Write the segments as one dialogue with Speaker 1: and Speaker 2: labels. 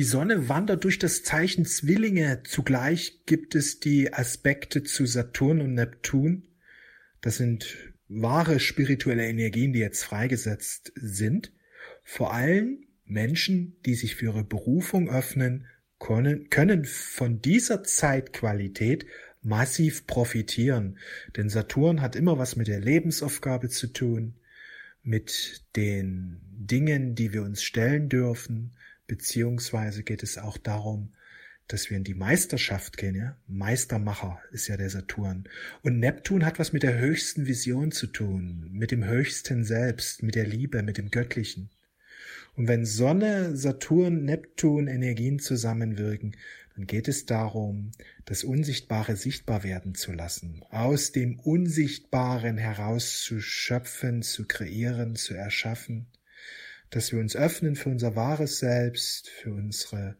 Speaker 1: Die Sonne wandert durch das Zeichen Zwillinge. Zugleich gibt es die Aspekte zu Saturn und Neptun. Das sind wahre spirituelle Energien, die jetzt freigesetzt sind. Vor allem Menschen, die sich für ihre Berufung öffnen, können, können von dieser Zeitqualität massiv profitieren. Denn Saturn hat immer was mit der Lebensaufgabe zu tun, mit den Dingen, die wir uns stellen dürfen, beziehungsweise geht es auch darum, dass wir in die Meisterschaft gehen, ja? Meistermacher ist ja der Saturn. Und Neptun hat was mit der höchsten Vision zu tun, mit dem höchsten Selbst, mit der Liebe, mit dem Göttlichen. Und wenn Sonne, Saturn, Neptun Energien zusammenwirken, dann geht es darum, das Unsichtbare sichtbar werden zu lassen, aus dem Unsichtbaren heraus zu schöpfen, zu kreieren, zu erschaffen, dass wir uns öffnen für unser wahres Selbst, für unsere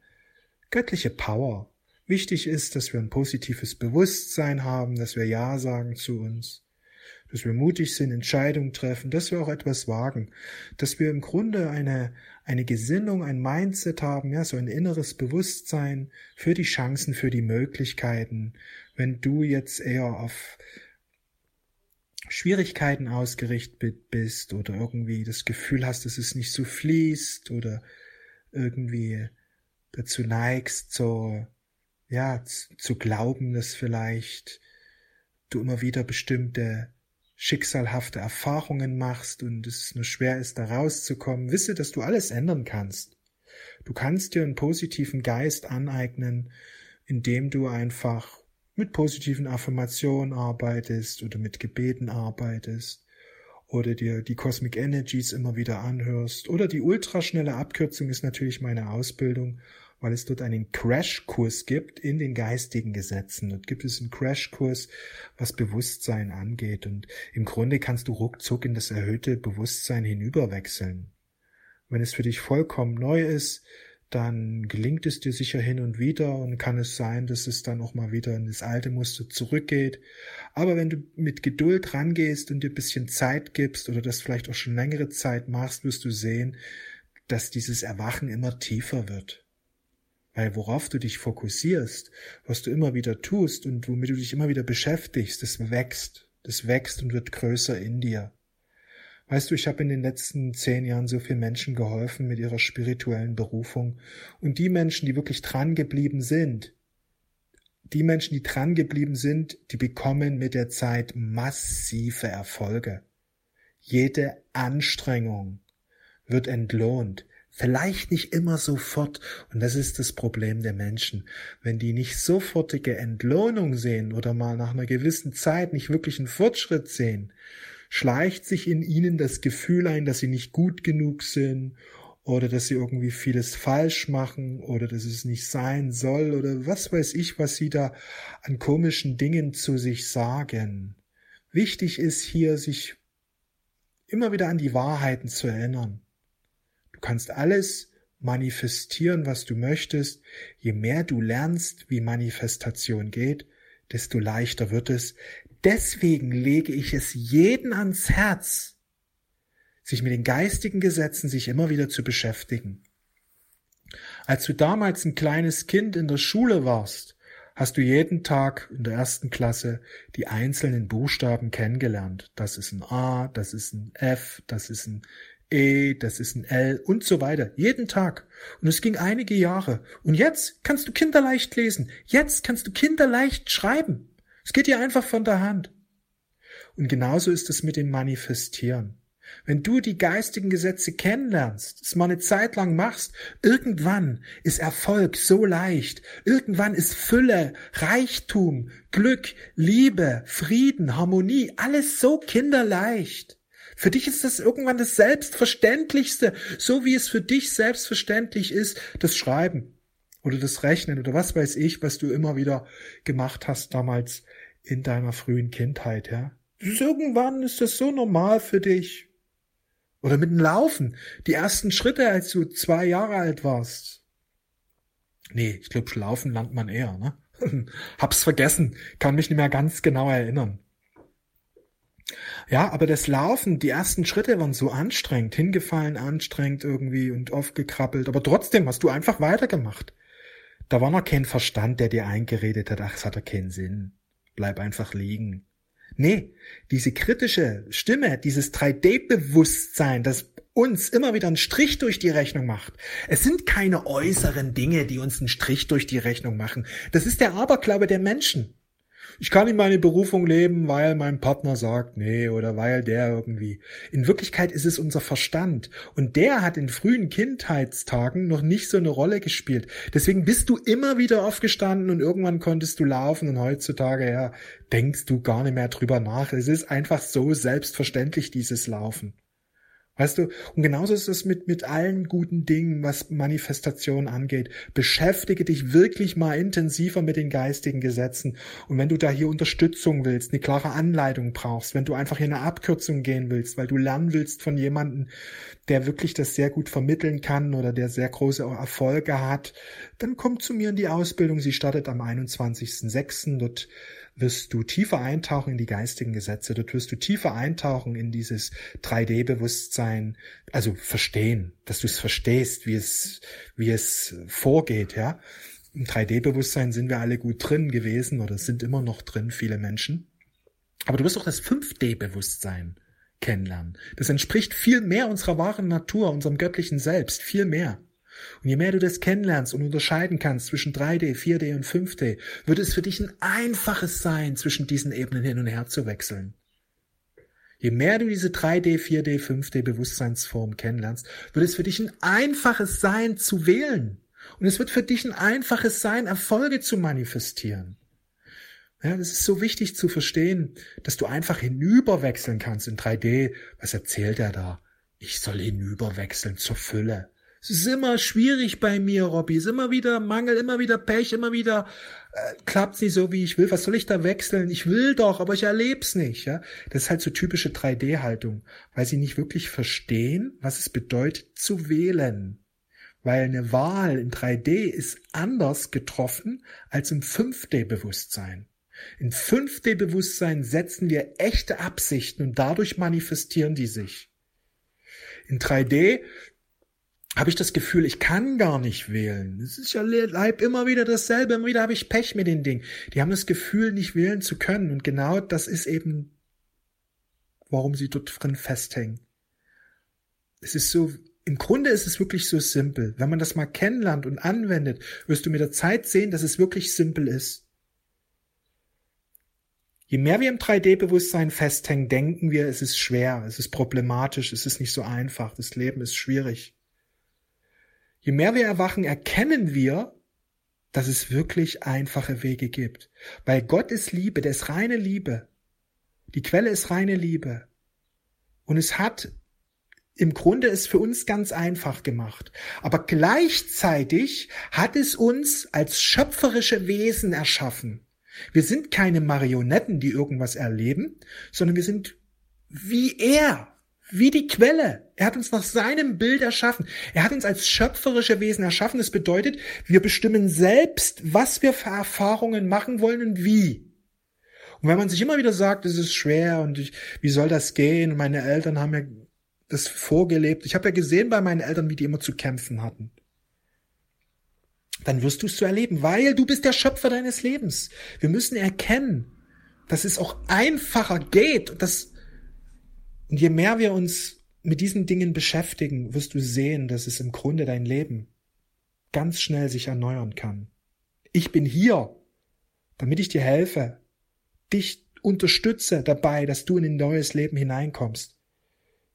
Speaker 1: göttliche Power. Wichtig ist, dass wir ein positives Bewusstsein haben, dass wir Ja sagen zu uns, dass wir mutig sind, Entscheidungen treffen, dass wir auch etwas wagen, dass wir im Grunde eine, eine Gesinnung, ein Mindset haben, ja, so ein inneres Bewusstsein für die Chancen, für die Möglichkeiten. Wenn du jetzt eher auf Schwierigkeiten ausgerichtet bist oder irgendwie das Gefühl hast, dass es nicht so fließt oder irgendwie dazu neigst, so, ja, zu glauben, dass vielleicht du immer wieder bestimmte schicksalhafte Erfahrungen machst und es nur schwer ist, da rauszukommen, wisse, dass du alles ändern kannst. Du kannst dir einen positiven Geist aneignen, indem du einfach mit positiven Affirmationen arbeitest oder mit Gebeten arbeitest oder dir die Cosmic Energies immer wieder anhörst oder die ultraschnelle Abkürzung ist natürlich meine Ausbildung weil es dort einen Crashkurs gibt in den geistigen Gesetzen. Dort gibt es einen Crashkurs, was Bewusstsein angeht. Und im Grunde kannst du ruckzuck in das erhöhte Bewusstsein hinüberwechseln. Wenn es für dich vollkommen neu ist, dann gelingt es dir sicher hin und wieder und kann es sein, dass es dann auch mal wieder in das alte Muster zurückgeht. Aber wenn du mit Geduld rangehst und dir ein bisschen Zeit gibst oder das vielleicht auch schon längere Zeit machst, wirst du sehen, dass dieses Erwachen immer tiefer wird. Weil worauf du dich fokussierst, was du immer wieder tust und womit du dich immer wieder beschäftigst, das wächst, das wächst und wird größer in dir. Weißt du, ich habe in den letzten zehn Jahren so vielen Menschen geholfen mit ihrer spirituellen Berufung und die Menschen, die wirklich dran geblieben sind, die Menschen, die dran geblieben sind, die bekommen mit der Zeit massive Erfolge. Jede Anstrengung wird entlohnt. Vielleicht nicht immer sofort. Und das ist das Problem der Menschen. Wenn die nicht sofortige Entlohnung sehen oder mal nach einer gewissen Zeit nicht wirklich einen Fortschritt sehen, schleicht sich in ihnen das Gefühl ein, dass sie nicht gut genug sind oder dass sie irgendwie vieles falsch machen oder dass es nicht sein soll oder was weiß ich, was sie da an komischen Dingen zu sich sagen. Wichtig ist hier, sich immer wieder an die Wahrheiten zu erinnern. Du kannst alles manifestieren, was du möchtest. Je mehr du lernst, wie Manifestation geht, desto leichter wird es. Deswegen lege ich es jeden ans Herz, sich mit den geistigen Gesetzen sich immer wieder zu beschäftigen. Als du damals ein kleines Kind in der Schule warst, hast du jeden Tag in der ersten Klasse die einzelnen Buchstaben kennengelernt. Das ist ein A, das ist ein F, das ist ein E, das ist ein L und so weiter. Jeden Tag. Und es ging einige Jahre. Und jetzt kannst du kinderleicht lesen. Jetzt kannst du kinderleicht schreiben. Es geht dir einfach von der Hand. Und genauso ist es mit dem Manifestieren. Wenn du die geistigen Gesetze kennenlernst, es mal eine Zeit lang machst, irgendwann ist Erfolg so leicht. Irgendwann ist Fülle, Reichtum, Glück, Liebe, Frieden, Harmonie, alles so kinderleicht. Für dich ist das irgendwann das Selbstverständlichste, so wie es für dich selbstverständlich ist, das Schreiben oder das Rechnen oder was weiß ich, was du immer wieder gemacht hast damals in deiner frühen Kindheit, ja. Irgendwann ist das so normal für dich. Oder mit dem Laufen. Die ersten Schritte, als du zwei Jahre alt warst. Nee, ich glaube, Laufen lernt man eher, ne? Hab's vergessen, kann mich nicht mehr ganz genau erinnern. Ja, aber das Laufen, die ersten Schritte waren so anstrengend, hingefallen, anstrengend irgendwie und aufgekrabbelt, aber trotzdem hast du einfach weitergemacht. Da war noch kein Verstand, der dir eingeredet hat, ach, es hat doch keinen Sinn. Bleib einfach liegen. Nee, diese kritische Stimme, dieses 3D-Bewusstsein, das uns immer wieder einen Strich durch die Rechnung macht. Es sind keine äußeren Dinge, die uns einen Strich durch die Rechnung machen. Das ist der Aberglaube der Menschen ich kann in meine Berufung leben, weil mein Partner sagt, nee, oder weil der irgendwie. In Wirklichkeit ist es unser Verstand. Und der hat in frühen Kindheitstagen noch nicht so eine Rolle gespielt. Deswegen bist du immer wieder aufgestanden und irgendwann konntest du laufen und heutzutage, ja, denkst du gar nicht mehr drüber nach. Es ist einfach so selbstverständlich, dieses Laufen. Weißt du, und genauso ist es mit, mit allen guten Dingen, was Manifestation angeht. Beschäftige dich wirklich mal intensiver mit den geistigen Gesetzen. Und wenn du da hier Unterstützung willst, eine klare Anleitung brauchst, wenn du einfach hier eine Abkürzung gehen willst, weil du lernen willst von jemandem, der wirklich das sehr gut vermitteln kann oder der sehr große Erfolge hat, dann komm zu mir in die Ausbildung. Sie startet am 21.06. Dort wirst du tiefer eintauchen in die geistigen Gesetze, dort wirst du tiefer eintauchen in dieses 3D-Bewusstsein, also verstehen, dass du es verstehst, wie es, wie es vorgeht, ja. Im 3D-Bewusstsein sind wir alle gut drin gewesen oder sind immer noch drin, viele Menschen. Aber du wirst auch das 5D-Bewusstsein kennenlernen. Das entspricht viel mehr unserer wahren Natur, unserem göttlichen Selbst, viel mehr. Und je mehr du das kennenlernst und unterscheiden kannst zwischen 3D, 4D und 5D, wird es für dich ein einfaches sein, zwischen diesen Ebenen hin und her zu wechseln. Je mehr du diese 3D, 4D, 5D Bewusstseinsform kennenlernst, wird es für dich ein einfaches sein zu wählen. Und es wird für dich ein einfaches sein, Erfolge zu manifestieren. Ja, das ist so wichtig zu verstehen, dass du einfach hinüberwechseln kannst in 3D. Was erzählt er da? Ich soll hinüberwechseln zur Fülle. Es ist immer schwierig bei mir, Robby. Es ist immer wieder Mangel, immer wieder Pech, immer wieder äh, klappt's nicht so, wie ich will. Was soll ich da wechseln? Ich will doch, aber ich erleb's nicht. Ja, das ist halt so typische 3D-Haltung, weil sie nicht wirklich verstehen, was es bedeutet zu wählen. Weil eine Wahl in 3D ist anders getroffen als im 5D-Bewusstsein. In 5D-Bewusstsein setzen wir echte Absichten und dadurch manifestieren die sich. In 3D habe ich das Gefühl, ich kann gar nicht wählen. Es ist ja Leib immer wieder dasselbe, immer wieder habe ich Pech mit den Dingen. Die haben das Gefühl, nicht wählen zu können. Und genau das ist eben, warum sie dort drin festhängen. Es ist so, im Grunde ist es wirklich so simpel. Wenn man das mal kennenlernt und anwendet, wirst du mit der Zeit sehen, dass es wirklich simpel ist. Je mehr wir im 3D-Bewusstsein festhängen, denken wir, es ist schwer, es ist problematisch, es ist nicht so einfach, das Leben ist schwierig. Je mehr wir erwachen, erkennen wir, dass es wirklich einfache Wege gibt. Weil Gott ist Liebe, der ist reine Liebe. Die Quelle ist reine Liebe. Und es hat im Grunde es für uns ganz einfach gemacht. Aber gleichzeitig hat es uns als schöpferische Wesen erschaffen. Wir sind keine Marionetten, die irgendwas erleben, sondern wir sind wie er wie die Quelle. Er hat uns nach seinem Bild erschaffen. Er hat uns als schöpferische Wesen erschaffen. Das bedeutet, wir bestimmen selbst, was wir für Erfahrungen machen wollen und wie. Und wenn man sich immer wieder sagt, es ist schwer und ich, wie soll das gehen? Meine Eltern haben ja das vorgelebt. Ich habe ja gesehen bei meinen Eltern, wie die immer zu kämpfen hatten. Dann wirst du es zu erleben, weil du bist der Schöpfer deines Lebens. Wir müssen erkennen, dass es auch einfacher geht und dass und je mehr wir uns mit diesen Dingen beschäftigen, wirst du sehen, dass es im Grunde dein Leben ganz schnell sich erneuern kann. Ich bin hier, damit ich dir helfe, dich unterstütze dabei, dass du in ein neues Leben hineinkommst.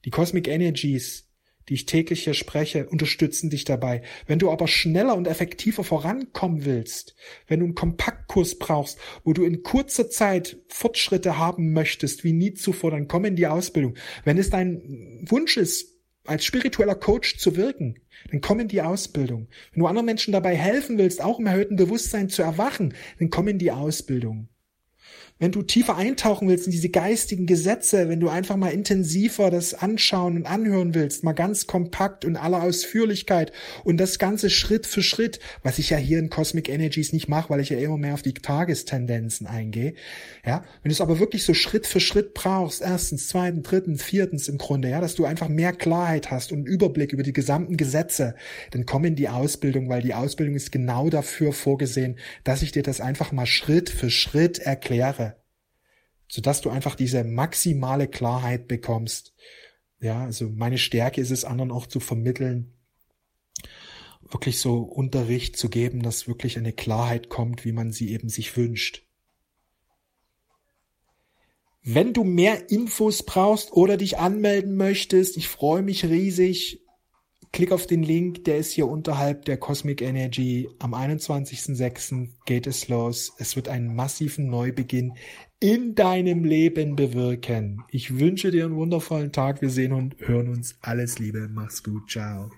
Speaker 1: Die Cosmic Energies die ich täglich hier spreche, unterstützen dich dabei. Wenn du aber schneller und effektiver vorankommen willst, wenn du einen Kompaktkurs brauchst, wo du in kurzer Zeit Fortschritte haben möchtest, wie nie zuvor, dann komm in die Ausbildung. Wenn es dein Wunsch ist, als spiritueller Coach zu wirken, dann komm in die Ausbildung. Wenn du anderen Menschen dabei helfen willst, auch im erhöhten Bewusstsein zu erwachen, dann komm in die Ausbildung. Wenn du tiefer eintauchen willst in diese geistigen Gesetze, wenn du einfach mal intensiver das anschauen und anhören willst, mal ganz kompakt und aller Ausführlichkeit und das Ganze Schritt für Schritt, was ich ja hier in Cosmic Energies nicht mache, weil ich ja immer mehr auf die Tagestendenzen eingehe. Ja, wenn du es aber wirklich so Schritt für Schritt brauchst, erstens, zweitens, drittens, viertens im Grunde, ja, dass du einfach mehr Klarheit hast und Überblick über die gesamten Gesetze, dann komm in die Ausbildung, weil die Ausbildung ist genau dafür vorgesehen, dass ich dir das einfach mal Schritt für Schritt erkläre sodass du einfach diese maximale Klarheit bekommst. Ja, also meine Stärke ist es, anderen auch zu vermitteln, wirklich so Unterricht zu geben, dass wirklich eine Klarheit kommt, wie man sie eben sich wünscht. Wenn du mehr Infos brauchst oder dich anmelden möchtest, ich freue mich riesig. Klick auf den Link, der ist hier unterhalb der Cosmic Energy. Am 21.06. geht es los. Es wird einen massiven Neubeginn in deinem Leben bewirken. Ich wünsche dir einen wundervollen Tag. Wir sehen und hören uns. Alles Liebe. Mach's gut. Ciao.